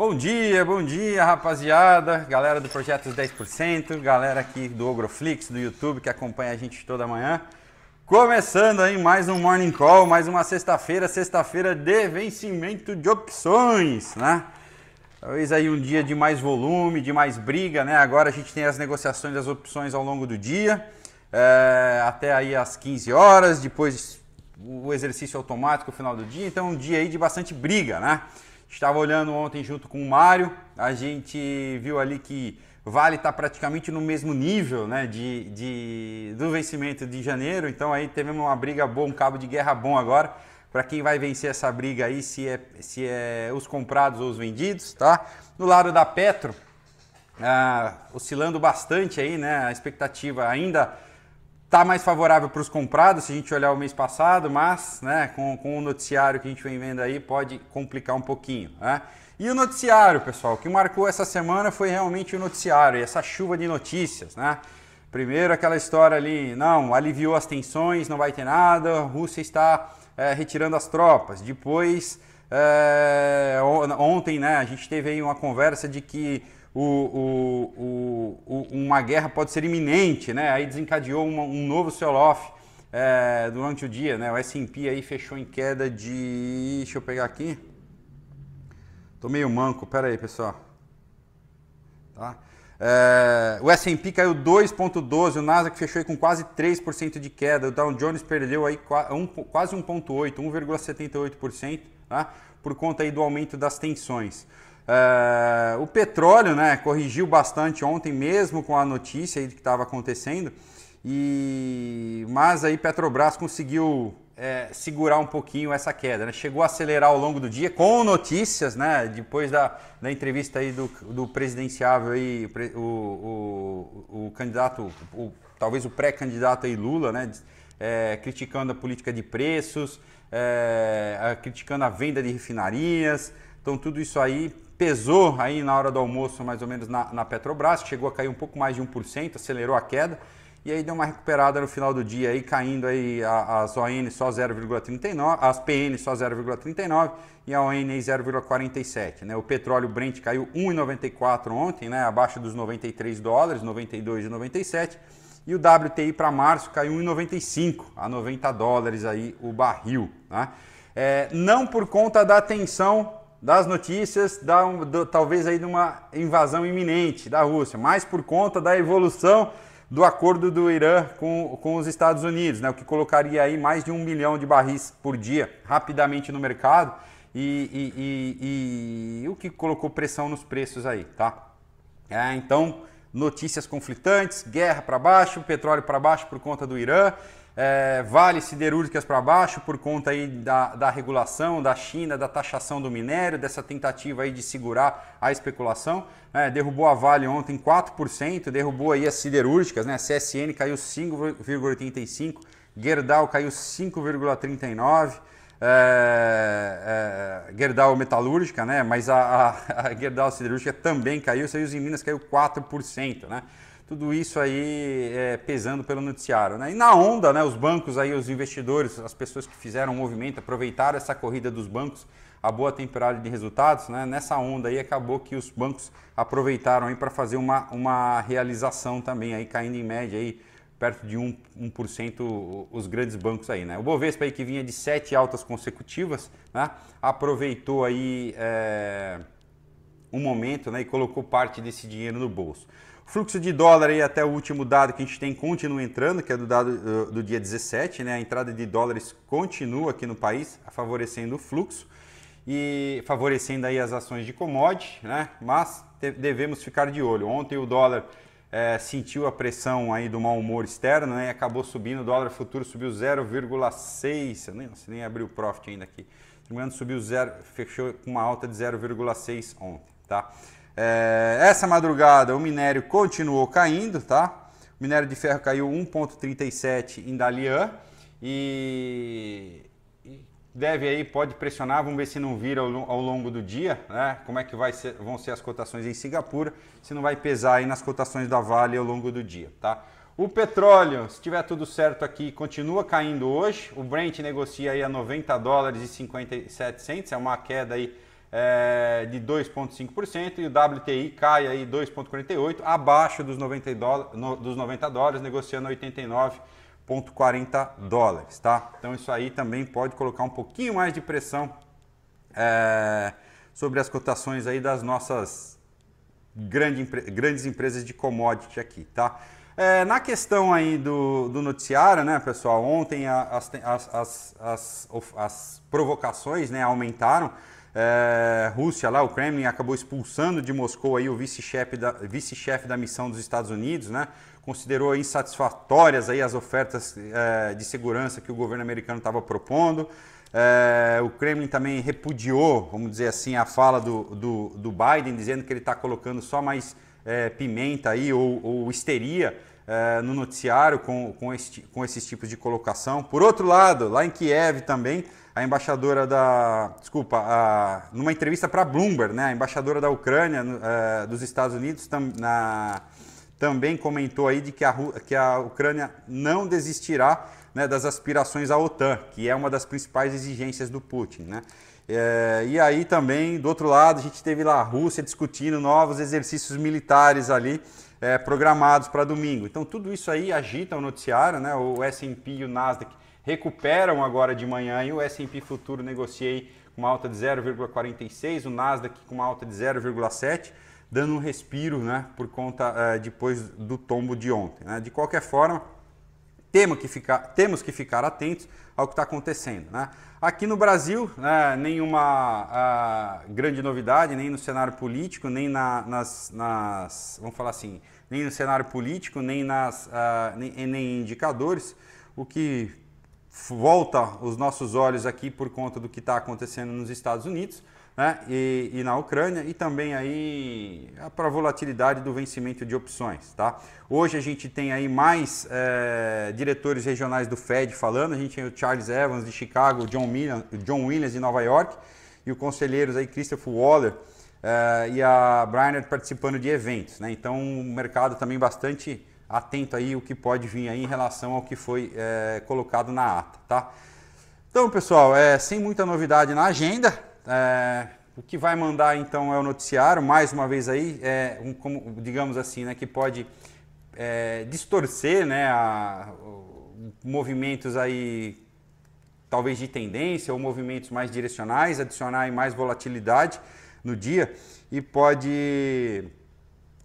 Bom dia, bom dia, rapaziada, galera do Projetos 10%, galera aqui do Ogroflix, do YouTube, que acompanha a gente toda manhã. Começando aí mais um Morning Call, mais uma sexta-feira, sexta-feira de vencimento de opções, né? Talvez aí um dia de mais volume, de mais briga, né? Agora a gente tem as negociações das opções ao longo do dia, é, até aí às 15 horas, depois o exercício automático final do dia, então um dia aí de bastante briga, né? Estava olhando ontem junto com o Mário, a gente viu ali que Vale está praticamente no mesmo nível né, de, de, do vencimento de janeiro, então aí teve uma briga boa, um cabo de guerra bom agora para quem vai vencer essa briga aí, se é, se é os comprados ou os vendidos, tá? No lado da Petro, ah, oscilando bastante aí, né? A expectativa ainda tá mais favorável para os comprados, se a gente olhar o mês passado, mas, né, com, com o noticiário que a gente vem vendo aí, pode complicar um pouquinho, né? E o noticiário, pessoal, o que marcou essa semana foi realmente o noticiário, essa chuva de notícias, né? Primeiro aquela história ali, não, aliviou as tensões, não vai ter nada, a Rússia está é, retirando as tropas. Depois, é, ontem, né, a gente teve aí uma conversa de que o, o, o, uma guerra pode ser iminente, né? Aí desencadeou uma, um novo sell-off é, durante o dia, né? O S&P aí fechou em queda de, deixa eu pegar aqui, tô meio manco, pera aí, pessoal, tá? É, o S&P caiu 2,12, o Nasdaq fechou com quase 3% de queda, o Dow Jones perdeu aí quase 1,8%, 1,78%, tá? por conta aí do aumento das tensões. É, o petróleo né, corrigiu bastante ontem, mesmo com a notícia aí que estava acontecendo, e mas aí Petrobras conseguiu é, segurar um pouquinho essa queda. Né? Chegou a acelerar ao longo do dia com notícias, né? Depois da, da entrevista aí do, do presidenciável aí, o, o, o candidato, o, talvez o pré-candidato Lula, né? É, criticando a política de preços, é, criticando a venda de refinarias. Então tudo isso aí pesou aí na hora do almoço mais ou menos na, na Petrobras, chegou a cair um pouco mais de 1%, acelerou a queda e aí deu uma recuperada no final do dia aí caindo aí as ON só 0,39, as PN só 0,39 e a ON 0,47, né? O petróleo Brent caiu 1,94 ontem, né, abaixo dos 93 dólares, 92,97 e o WTI para março caiu 1,95 a 90 dólares aí o barril, né? É, não por conta da tensão das notícias da, do, talvez aí de uma invasão iminente da Rússia, mas por conta da evolução do acordo do Irã com, com os Estados Unidos, né, o que colocaria aí mais de um milhão de barris por dia rapidamente no mercado e, e, e, e o que colocou pressão nos preços aí, tá? É, então, notícias conflitantes, guerra para baixo, petróleo para baixo por conta do Irã, é, siderúrgicas para baixo por conta aí da, da regulação da China, da taxação do minério, dessa tentativa aí de segurar a especulação. É, derrubou a Vale ontem 4%, derrubou aí as siderúrgicas, né? CSN caiu 5,85%, Gerdau caiu 5,39%. É, é, Gerdau metalúrgica, né? Mas a, a, a Gerdau siderúrgica também caiu, Saiu em Minas caiu 4%, né? Tudo isso aí é, pesando pelo noticiário. Né? E na onda, né, os bancos, aí, os investidores, as pessoas que fizeram o movimento, aproveitaram essa corrida dos bancos, a boa temporada de resultados, né? nessa onda aí acabou que os bancos aproveitaram para fazer uma, uma realização também, aí, caindo em média aí, perto de 1%, 1% os grandes bancos aí. Né? O Bovespa aí, que vinha de sete altas consecutivas, né? aproveitou aí é, um momento né? e colocou parte desse dinheiro no bolso. Fluxo de dólar aí até o último dado que a gente tem continua entrando, que é do dado do, do dia 17, né? A entrada de dólares continua aqui no país, favorecendo o fluxo e favorecendo aí as ações de commodity, né? Mas devemos ficar de olho. Ontem o dólar é, sentiu a pressão aí do mau humor externo, né? Acabou subindo, o dólar futuro subiu 0,6, nem, nem abriu o profit ainda aqui. Se subiu zero, fechou com uma alta de 0,6 ontem, tá? É, essa madrugada o minério continuou caindo, tá? O minério de ferro caiu 1,37 em Dalian e deve aí, pode pressionar, vamos ver se não vira ao, longo do dia, né? Como é que vai ser, vão ser as cotações em Singapura, se não vai pesar aí nas cotações da Vale ao longo do dia, tá? O petróleo, se tiver tudo certo aqui, continua caindo hoje. O Brent negocia aí a 90 dólares e 57 centos, é uma queda aí é, de 2,5% e o WTI cai aí 2,48%, abaixo dos 90, dólares, no, dos 90 dólares, negociando 89,40 dólares, tá? Então isso aí também pode colocar um pouquinho mais de pressão é, sobre as cotações aí das nossas grande, grandes empresas de commodity aqui, tá? É, na questão aí do, do noticiário, né, pessoal, ontem as, as, as, as, provocações né, aumentaram, é, Rússia lá, o Kremlin acabou expulsando de Moscou aí o vice-chefe da, vice-chefe da missão dos Estados Unidos, né? Considerou insatisfatórias aí as ofertas é, de segurança que o governo americano estava propondo. É, o Kremlin também repudiou, vamos dizer assim, a fala do, do, do Biden, dizendo que ele está colocando só mais é, pimenta aí ou, ou histeria é, no noticiário com, com, este, com esses tipos de colocação. Por outro lado, lá em Kiev também, a embaixadora da. Desculpa, a, numa entrevista para Bloomberg, né, a embaixadora da Ucrânia, é, dos Estados Unidos, tam, na, também comentou aí de que a, que a Ucrânia não desistirá né, das aspirações à OTAN, que é uma das principais exigências do Putin. Né? É, e aí também, do outro lado, a gente teve lá a Rússia discutindo novos exercícios militares ali é, programados para domingo. Então tudo isso aí agita o noticiário, né? o S&P e o Nasdaq recuperam agora de manhã e o S&P futuro negociei com uma alta de 0,46, o Nasdaq com uma alta de 0,7, dando um respiro, né, por conta é, depois do tombo de ontem. Né? De qualquer forma, temos que ficar, temos que ficar atentos ao que está acontecendo. Né? Aqui no Brasil, né, nenhuma uh, grande novidade, nem no cenário político, nem na, nas, nas, vamos falar assim, nem no cenário político, nem nas uh, nem, nem indicadores. O que volta os nossos olhos aqui por conta do que está acontecendo nos Estados Unidos né, e, e, na Ucrânia e também aí para a volatilidade do vencimento de opções. Tá? Hoje a gente tem aí mais é, diretores regionais do Fed falando, a gente tem o Charles Evans de Chicago, John, Williams, John Williams de Nova York e o conselheiros aí Christopher Waller é, e a Brainerd participando de eventos. Né? Então o mercado também bastante atento aí o que pode vir aí em relação ao que foi é, colocado na ata, tá? Então, pessoal, é, sem muita novidade na agenda, é, o que vai mandar então é o noticiário, mais uma vez aí, é, um, como, digamos assim, né, que pode é, distorcer né, a, movimentos aí talvez de tendência ou movimentos mais direcionais, adicionar mais volatilidade no dia e pode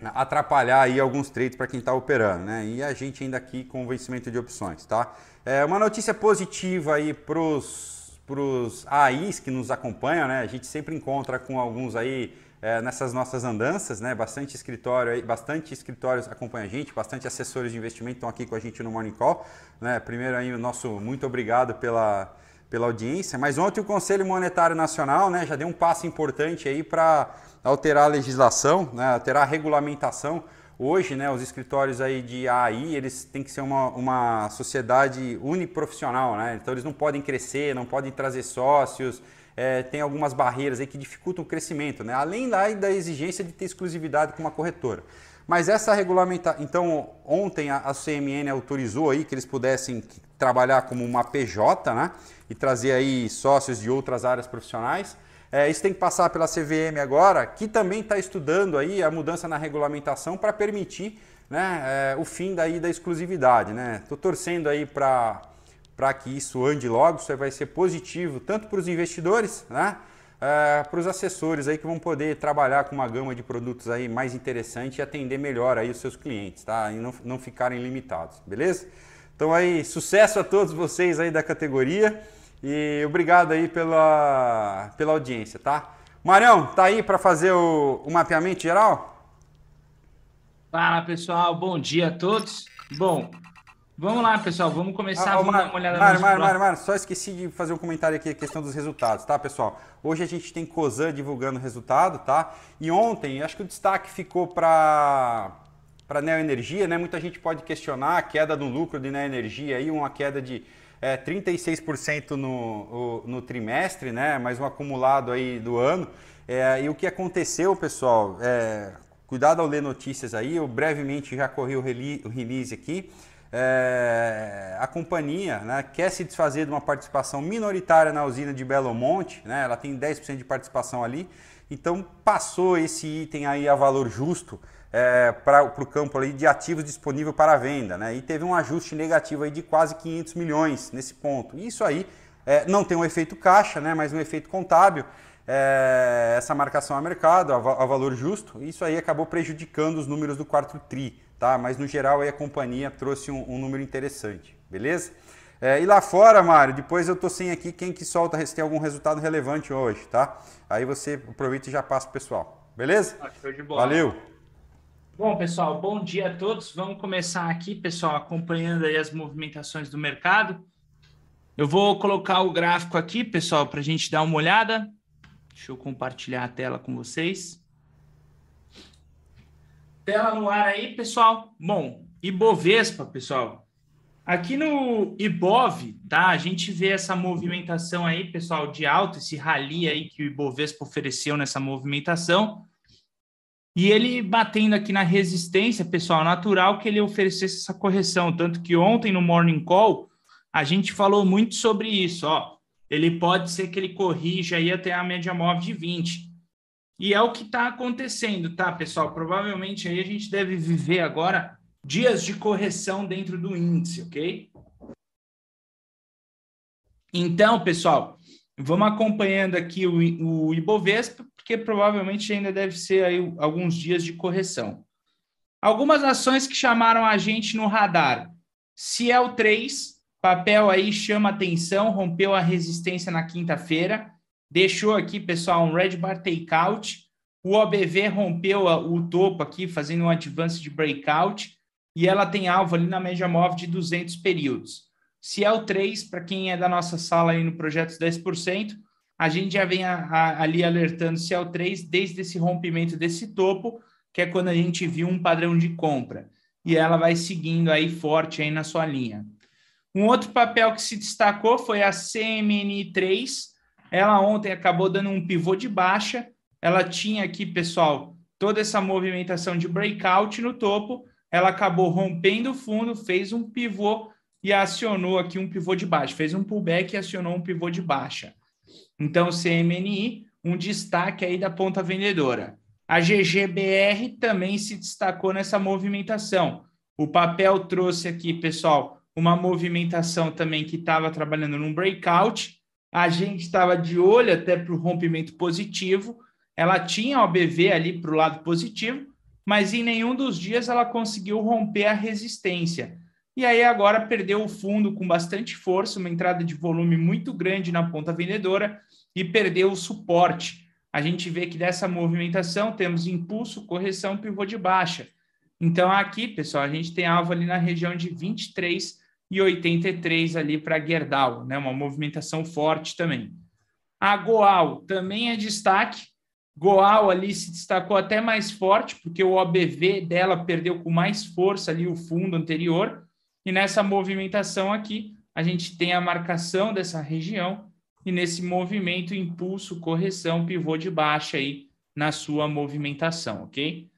atrapalhar aí alguns trades para quem está operando, né? E a gente ainda aqui com vencimento de opções, tá? É uma notícia positiva aí para os AIs que nos acompanham, né? A gente sempre encontra com alguns aí é, nessas nossas andanças, né? Bastante escritório aí, bastante escritórios acompanham a gente, bastante assessores de investimento estão aqui com a gente no Morning Call, né? Primeiro aí o nosso muito obrigado pela pela audiência, mas ontem o Conselho Monetário Nacional, né, já deu um passo importante aí para alterar a legislação, né, alterar a regulamentação. Hoje, né, os escritórios aí de AI, eles têm que ser uma, uma sociedade uniprofissional, né? Então eles não podem crescer, não podem trazer sócios, é, tem algumas barreiras aí que dificultam o crescimento, né? Além da, da exigência de ter exclusividade com uma corretora. Mas essa regulamentação, então ontem a, a CMN autorizou aí que eles pudessem trabalhar como uma PJ, né? E trazer aí sócios de outras áreas profissionais. É, isso tem que passar pela CVM agora, que também está estudando aí a mudança na regulamentação para permitir né, é, o fim daí da exclusividade. Estou né? torcendo aí para que isso ande logo, isso vai ser positivo tanto para os investidores, né, é, para os assessores aí que vão poder trabalhar com uma gama de produtos aí mais interessante e atender melhor aí os seus clientes, tá? E não, não ficarem limitados, beleza? Então aí, sucesso a todos vocês aí da categoria. E obrigado aí pela, pela audiência, tá? Marião, tá aí para fazer o, o mapeamento geral? Fala pessoal, bom dia a todos. Bom, vamos lá pessoal, vamos começar ah, vamos Mar, dar uma olhada Mário, Mário, Mário, Mário, só esqueci de fazer um comentário aqui, a questão dos resultados, tá pessoal? Hoje a gente tem Cosan divulgando o resultado, tá? E ontem, acho que o destaque ficou para para Neo Energia, né? Muita gente pode questionar a queda do lucro de Neo Energia aí, uma queda de é, 36% no, no trimestre, né? mais um acumulado aí do ano. É, e o que aconteceu, pessoal, é, cuidado ao ler notícias aí, eu brevemente já corri o release aqui. é, a companhia né, quer se desfazer de uma participação minoritária na usina de Belo Monte, né, ela tem 10% de participação ali, então passou esse item aí a valor justo é, para o campo ali de ativos disponível para venda, né, e teve um ajuste negativo aí de quase 500 milhões nesse ponto. Isso aí é, não tem um efeito caixa, né, mas um efeito contábil, é, essa marcação a mercado, a, a, valor justo, isso aí acabou prejudicando os números do quarto TRI tá? Mas no geral aí a companhia trouxe um, um número interessante, beleza? É, e lá fora, Mário, depois eu tô sem aqui quem que solta se tem algum resultado relevante hoje, tá? Aí você aproveita e já passa pro pessoal, beleza? Ah, Valeu! Bom, pessoal, bom dia a todos. Vamos começar aqui, pessoal, acompanhando aí as movimentações do mercado. Eu vou colocar o gráfico aqui, pessoal, para a gente dar uma olhada. Deixa eu compartilhar a tela com vocês. Tela no ar aí, pessoal. Bom, Ibovespa, pessoal. Aqui no Ibov, tá? A gente vê essa movimentação aí, pessoal, de alto, esse rally aí que o Ibovespa ofereceu nessa movimentação. E ele batendo aqui na resistência, pessoal, natural que ele oferecesse essa correção. Tanto que ontem no Morning Call, a gente falou muito sobre isso, ó. Ele pode ser que ele corrija aí até a média móvel de 20. E é o que está acontecendo, tá, pessoal? Provavelmente aí a gente deve viver agora dias de correção dentro do índice, ok? Então, pessoal, vamos acompanhando aqui o, o Ibovespa, porque provavelmente ainda deve ser aí alguns dias de correção. Algumas ações que chamaram a gente no radar. Ciel 3, papel aí chama atenção, rompeu a resistência na quinta-feira deixou aqui, pessoal, um red bar takeout. O OBV rompeu o topo aqui, fazendo um advance de breakout. E ela tem alvo ali na média móvel de 200 períodos. O 3, para quem é da nossa sala aí no projeto 10%, a gente já vem a, a, ali alertando se é o 3 desde esse rompimento desse topo, que é quando a gente viu um padrão de compra. E ela vai seguindo aí forte aí na sua linha. Um outro papel que se destacou foi a CMN3, ela ontem acabou dando um pivô de baixa. Ela tinha aqui, pessoal, toda essa movimentação de breakout no topo. Ela acabou rompendo o fundo, fez um pivô e acionou aqui um pivô de baixa. Fez um pullback e acionou um pivô de baixa. Então, CMNI, um destaque aí da ponta vendedora. A GGBR também se destacou nessa movimentação. O papel trouxe aqui, pessoal, uma movimentação também que estava trabalhando num breakout a gente estava de olho até para o rompimento positivo. Ela tinha o BV ali para o lado positivo, mas em nenhum dos dias ela conseguiu romper a resistência. E aí agora perdeu o fundo com bastante força, uma entrada de volume muito grande na ponta vendedora e perdeu o suporte. A gente vê que dessa movimentação temos impulso, correção, pivô de baixa. Então aqui, pessoal, a gente tem alvo ali na região de 23 e 83 ali para Gerdau, né? Uma movimentação forte também. A Goal também é destaque. Goal ali se destacou até mais forte, porque o OBV dela perdeu com mais força ali o fundo anterior. E nessa movimentação aqui, a gente tem a marcação dessa região e nesse movimento, impulso, correção, pivô de baixa aí na sua movimentação, ok?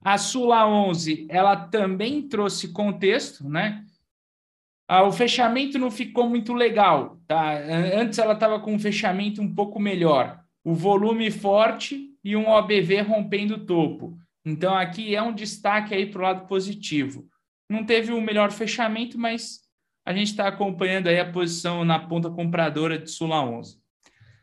A Sula 11, ela também trouxe contexto, né? ah, o fechamento não ficou muito legal. Tá? Antes ela estava com um fechamento um pouco melhor. O volume forte e um OBV rompendo o topo. Então aqui é um destaque aí para o lado positivo. Não teve o melhor fechamento, mas a gente está acompanhando aí a posição na ponta compradora de Sula 11.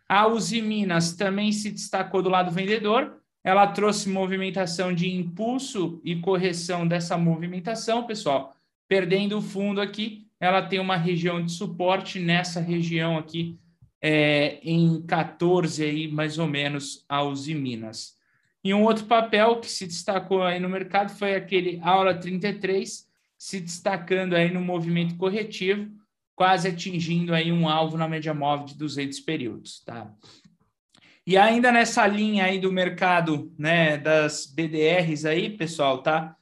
A Uzi Minas também se destacou do lado vendedor. Ela trouxe movimentação de impulso e correção dessa movimentação, pessoal, perdendo o fundo aqui ela tem uma região de suporte nessa região aqui, é, em 14 aí, mais ou menos, a Uzi Minas. E um outro papel que se destacou aí no mercado foi aquele Aula 33, se destacando aí no movimento corretivo, quase atingindo aí um alvo na média móvel de 200 períodos, tá? E ainda nessa linha aí do mercado, né, das BDRs aí, pessoal, tá?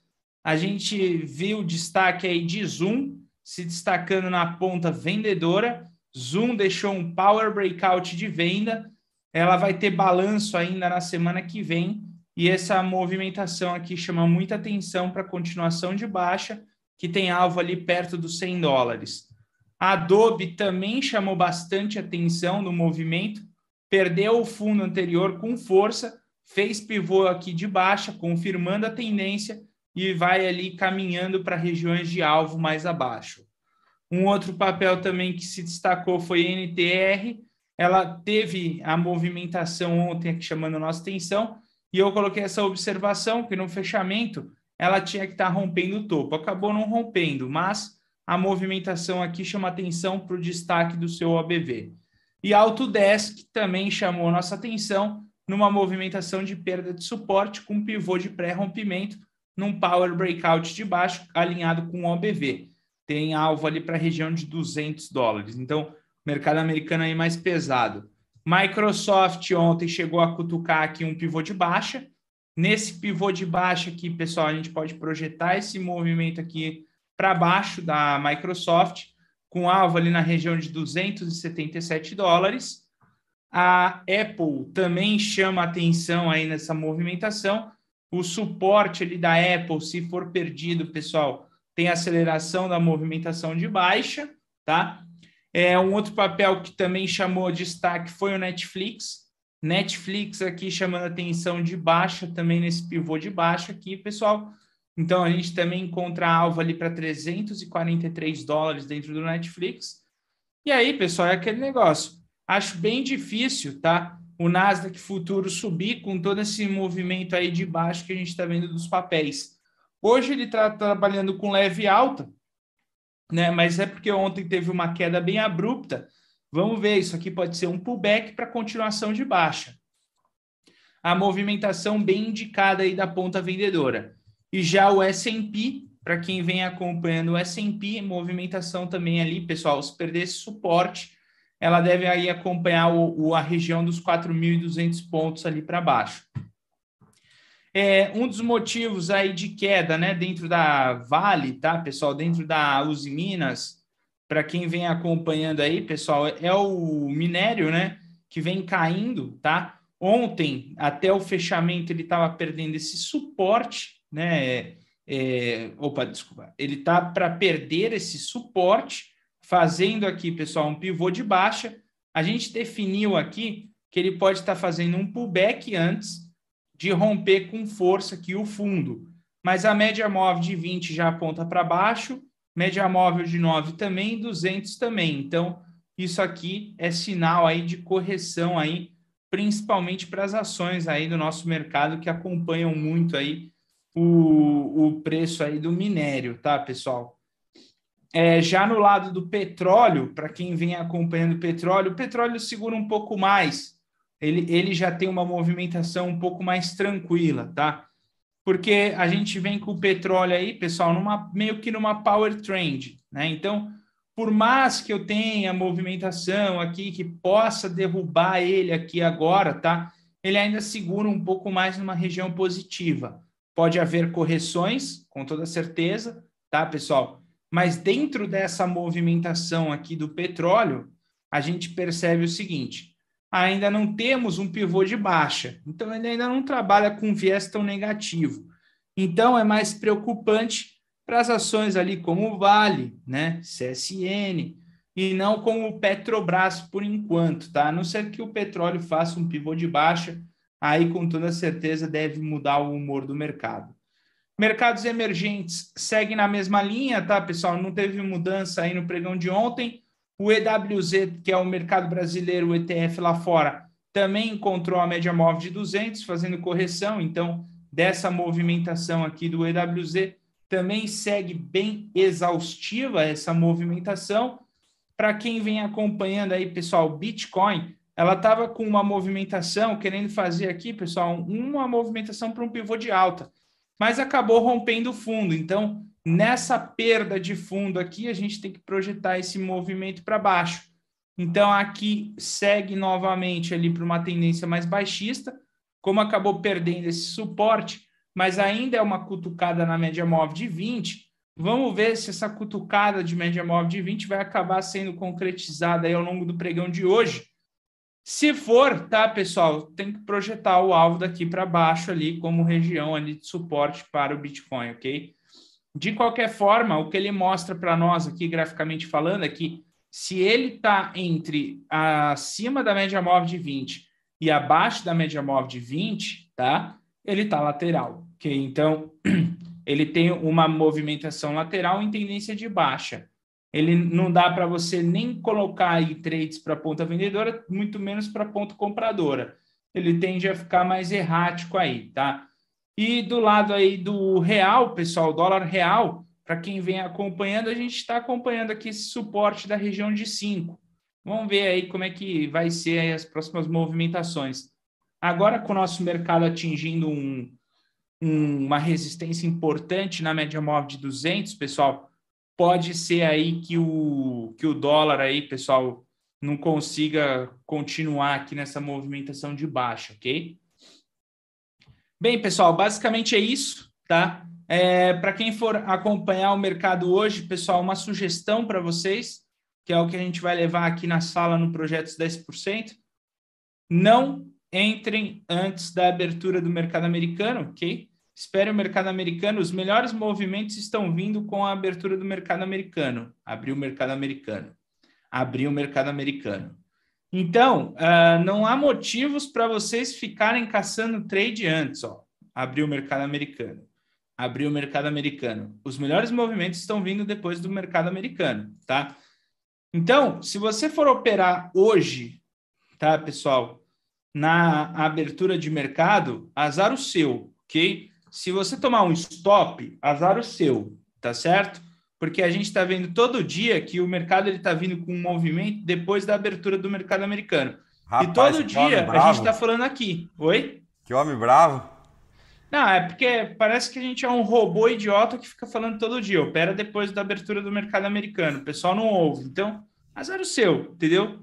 A gente viu o destaque aí de Zoom, se destacando na ponta vendedora. Zoom deixou um power breakout de venda. Ela vai ter balanço ainda na semana que vem. E essa movimentação aqui chama muita atenção para a continuação de baixa que tem alvo ali perto dos 100 dólares. A Adobe também chamou bastante atenção no movimento, perdeu o fundo anterior com força, fez pivô aqui de baixa, confirmando a tendência e vai ali caminhando para regiões de alvo mais abaixo. Um outro papel também que se destacou foi a NTR. Ela teve a movimentação ontem aqui chamando a nossa atenção, e eu coloquei essa observação que no fechamento ela tinha que estar tá rompendo o topo. Acabou não rompendo, mas a movimentação aqui chama atenção para o destaque do seu OBV. E Autodesk também chamou nossa atenção numa movimentação de perda de suporte com pivô de pré-rompimento num power breakout de baixo alinhado com o OBV. Tem alvo ali para a região de 200 dólares. Então, mercado americano aí mais pesado. Microsoft ontem chegou a cutucar aqui um pivô de baixa. Nesse pivô de baixa aqui, pessoal, a gente pode projetar esse movimento aqui para baixo da Microsoft, com alvo ali na região de 277 dólares. A Apple também chama atenção aí nessa movimentação. O suporte ali da Apple, se for perdido, pessoal, tem aceleração da movimentação de baixa, tá? É, um outro papel que também chamou destaque foi o Netflix. Netflix aqui chamando atenção de baixa também nesse pivô de baixa aqui, pessoal. Então a gente também encontra alvo ali para 343 dólares dentro do Netflix. E aí, pessoal, é aquele negócio. Acho bem difícil, tá? O Nasdaq futuro subir com todo esse movimento aí de baixo que a gente está vendo dos papéis. Hoje ele está trabalhando com leve alta, né? Mas é porque ontem teve uma queda bem abrupta. Vamos ver, isso aqui pode ser um pullback para continuação de baixa. A movimentação bem indicada aí da ponta vendedora. E já o S&P, para quem vem acompanhando o S&P, movimentação também ali, pessoal, se perder esse suporte, ela deve aí acompanhar o, o a região dos 4.200 pontos ali para baixo. É, um dos motivos aí de queda, né, dentro da Vale, tá, pessoal, dentro da Uzi Minas, para quem vem acompanhando aí, pessoal, é o minério, né, que vem caindo, tá? Ontem, até o fechamento, ele estava perdendo esse suporte, né? É, é opa, desculpa. Ele está para perder esse suporte, fazendo aqui, pessoal, um pivô de baixa. A gente definiu aqui que ele pode estar tá fazendo um pullback antes de romper com força aqui o fundo. Mas a média móvel de 20 já aponta para baixo, média móvel de 9 também, 200 também. Então, isso aqui é sinal aí de correção aí, principalmente para as ações aí do nosso mercado que acompanham muito aí o, o preço aí do minério, tá, pessoal? É, já no lado do petróleo, para quem vem acompanhando o petróleo, o petróleo segura um pouco mais, ele, ele já tem uma movimentação um pouco mais tranquila, tá? Porque a gente vem com o petróleo aí, pessoal, numa, meio que numa power trend, né? Então, por mais que eu tenha movimentação aqui que possa derrubar ele aqui agora, tá? Ele ainda segura um pouco mais numa região positiva. Pode haver correções, com toda certeza, tá, pessoal? Mas dentro dessa movimentação aqui do petróleo, a gente percebe o seguinte: ainda não temos um pivô de baixa. Então, ele ainda não trabalha com viés tão negativo. Então, é mais preocupante para as ações ali como o Vale, né, CSN, e não como o Petrobras por enquanto, tá? A não ser que o petróleo faça um pivô de baixa, aí com toda certeza deve mudar o humor do mercado. Mercados emergentes seguem na mesma linha, tá, pessoal? Não teve mudança aí no pregão de ontem. O EWZ, que é o mercado brasileiro, o ETF lá fora, também encontrou a média móvel de 200, fazendo correção. Então, dessa movimentação aqui do EWZ, também segue bem exaustiva essa movimentação. Para quem vem acompanhando aí, pessoal, Bitcoin, ela estava com uma movimentação, querendo fazer aqui, pessoal, uma movimentação para um pivô de alta, mas acabou rompendo o fundo. Então, Nessa perda de fundo aqui, a gente tem que projetar esse movimento para baixo. Então, aqui segue novamente ali para uma tendência mais baixista, como acabou perdendo esse suporte, mas ainda é uma cutucada na média móvel de 20. Vamos ver se essa cutucada de média móvel de 20 vai acabar sendo concretizada aí ao longo do pregão de hoje. Se for, tá, pessoal, tem que projetar o alvo daqui para baixo ali como região ali de suporte para o Bitcoin, ok? De qualquer forma, o que ele mostra para nós aqui, graficamente falando, é que se ele está entre acima da média móvel de 20 e abaixo da média móvel de 20, tá? Ele está lateral, ok? Então, ele tem uma movimentação lateral em tendência de baixa. Ele não dá para você nem colocar aí trades para ponta vendedora, muito menos para ponta compradora. Ele tende a ficar mais errático aí, tá? E do lado aí do real, pessoal, dólar real, para quem vem acompanhando, a gente está acompanhando aqui esse suporte da região de 5. Vamos ver aí como é que vai ser as próximas movimentações. Agora, com o nosso mercado atingindo um, um, uma resistência importante na média móvel de 200, pessoal, pode ser aí que o, que o dólar aí, pessoal, não consiga continuar aqui nessa movimentação de baixa, ok? Bem, pessoal, basicamente é isso, tá? É, para quem for acompanhar o mercado hoje, pessoal, uma sugestão para vocês, que é o que a gente vai levar aqui na sala no Projetos 10%. Não entrem antes da abertura do mercado americano, ok? Espere o mercado americano. Os melhores movimentos estão vindo com a abertura do mercado americano. Abriu o mercado americano. Abriu o mercado americano. Então, uh, não há motivos para vocês ficarem caçando trade antes. Ó. Abriu o mercado americano. Abriu o mercado americano. Os melhores movimentos estão vindo depois do mercado americano, tá? Então, se você for operar hoje, tá, pessoal, na abertura de mercado, azar o seu, ok? Se você tomar um stop, azar o seu, tá certo? Porque a gente está vendo todo dia que o mercado está vindo com um movimento depois da abertura do mercado americano. Rapaz, e todo dia a gente está falando aqui. Oi? Que homem bravo. Não, é porque parece que a gente é um robô idiota que fica falando todo dia. Opera depois da abertura do mercado americano. O pessoal não ouve. Então, azar o seu, entendeu?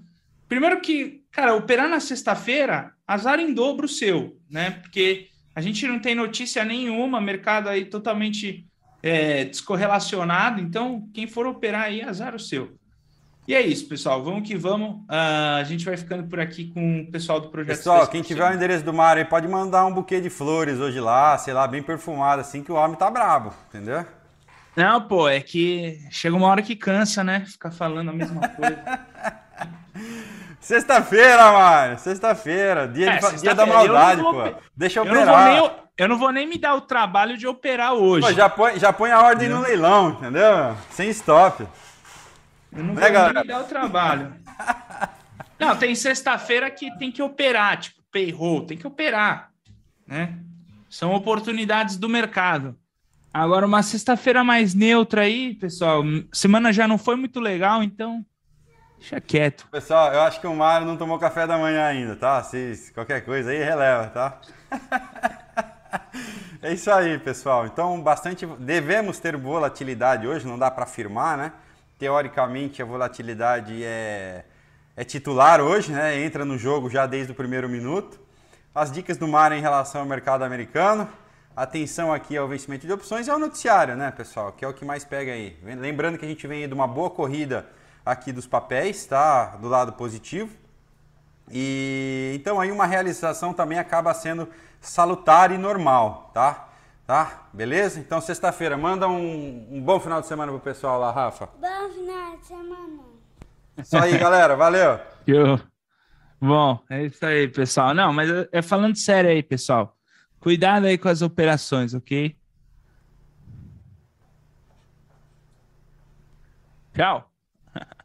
Primeiro que, cara, operar na sexta-feira, azar em dobro o seu, né? Porque a gente não tem notícia nenhuma, mercado aí totalmente é, descorrelacionado. Então, quem for operar aí, azar o seu. E é isso, pessoal. Vamos que vamos. Uh, a gente vai ficando por aqui com o pessoal do projeto. Pessoal, quem tiver o endereço do Mário aí, pode mandar um buquê de flores hoje lá, sei lá, bem perfumado, assim que o homem tá brabo, entendeu? Não, pô, é que chega uma hora que cansa, né? Ficar falando a mesma coisa. Sexta-feira, Mário. Sexta-feira. Dia, é, sexta dia da maldade, pô. Deixa eu, eu operar. Não nem, eu não vou nem me dar o trabalho de operar hoje. Pô, já, põe, já põe a ordem no leilão, entendeu? Sem stop. Eu não né, vou nem me dar o trabalho. não, tem sexta-feira que tem que operar, tipo, payroll, tem que operar, né? São oportunidades do mercado. Agora, uma sexta-feira mais neutra aí, pessoal. Semana já não foi muito legal, então deixa quieto. Pessoal, eu acho que o Mário não tomou café da manhã ainda, tá? Se qualquer coisa aí, releva, tá? é isso aí, pessoal. Então, bastante devemos ter volatilidade hoje, não dá para afirmar, né? Teoricamente, a volatilidade é, é titular hoje, né? Entra no jogo já desde o primeiro minuto. As dicas do Mar em relação ao mercado americano. Atenção aqui ao vencimento de opções e ao noticiário, né, pessoal? Que é o que mais pega aí. Lembrando que a gente vem de uma boa corrida aqui dos papéis, tá? Do lado positivo. E então aí uma realização também acaba sendo salutar e normal, tá? Tá? Beleza? Então, sexta-feira, manda um, um, bom final de semana pro pessoal lá, Rafa. Bom final de semana. Isso aí, galera. Valeu. Eu. Bom, é isso aí, pessoal. Não, mas é, é falando sério aí, pessoal. Cuidado aí com as operações, ok? Tchau.